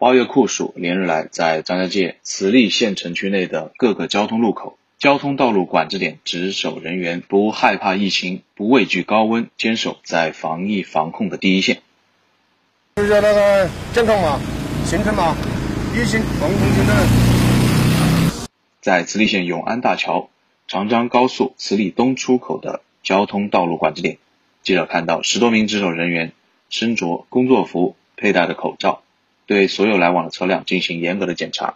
八月酷暑，连日来在张家界慈利县城区内的各个交通路口、交通道路管制点值守人员不害怕疫情，不畏惧高温，坚守在防疫防控的第一线。就是那个健康嘛，行程嘛，疫情防控行程。在慈利县永安大桥、长江高速慈利东出口的交通道路管制点，记者看到十多名值守人员身着工作服，佩戴着口罩。对所有来往的车辆进行严格的检查。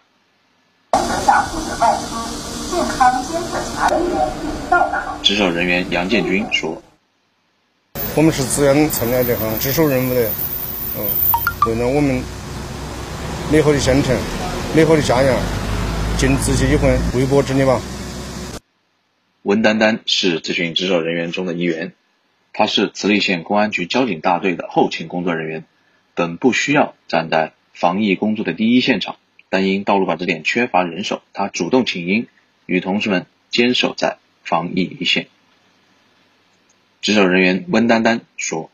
值守人员杨建军说：“我们是自愿参加这项值守任务的，嗯，为了我们美好的县城、美好的家园，尽自己一份微薄之力吧。”文丹丹是这群值守人员中的一员，他是慈利县公安局交警大队的后勤工作人员，本不需要站在。防疫工作的第一现场，但因道路管制点缺乏人手，他主动请缨，与同事们坚守在防疫一线。值守人员温丹丹说：“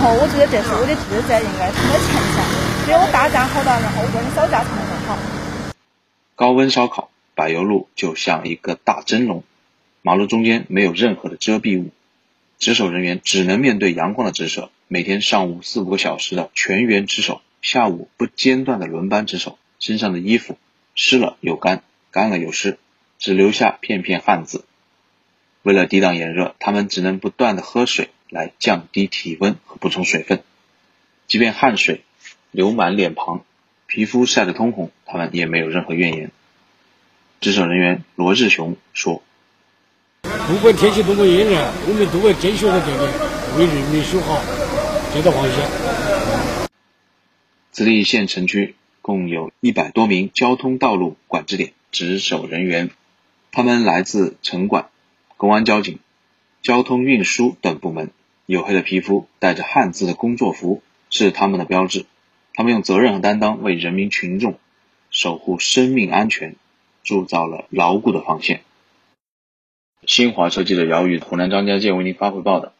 哦，我觉得这是我的职责，应该他们欠下，给我大家好大，然后我你少加成本好。”高温烧烤，柏油路就像一个大蒸笼，马路中间没有任何的遮蔽物，值守人员只能面对阳光的直射，每天上午四五个小时的全员值守。下午不间断的轮班值守，身上的衣服湿了又干，干了又湿，只留下片片汗渍。为了抵挡炎热，他们只能不断的喝水来降低体温和补充水分。即便汗水流满脸庞，皮肤晒得通红，他们也没有任何怨言。值守人员罗志雄说：“不管天气多么炎热，我们都会坚守在这里，为人民守好这道防线。”慈利县城区共有一百多名交通道路管制点值守人员，他们来自城管、公安交警、交通运输等部门。黝黑的皮肤、带着汉字的工作服是他们的标志。他们用责任和担当为人民群众守护生命安全，铸造了牢固的防线。新华社记者姚宇，湖南张家界为您发回报道。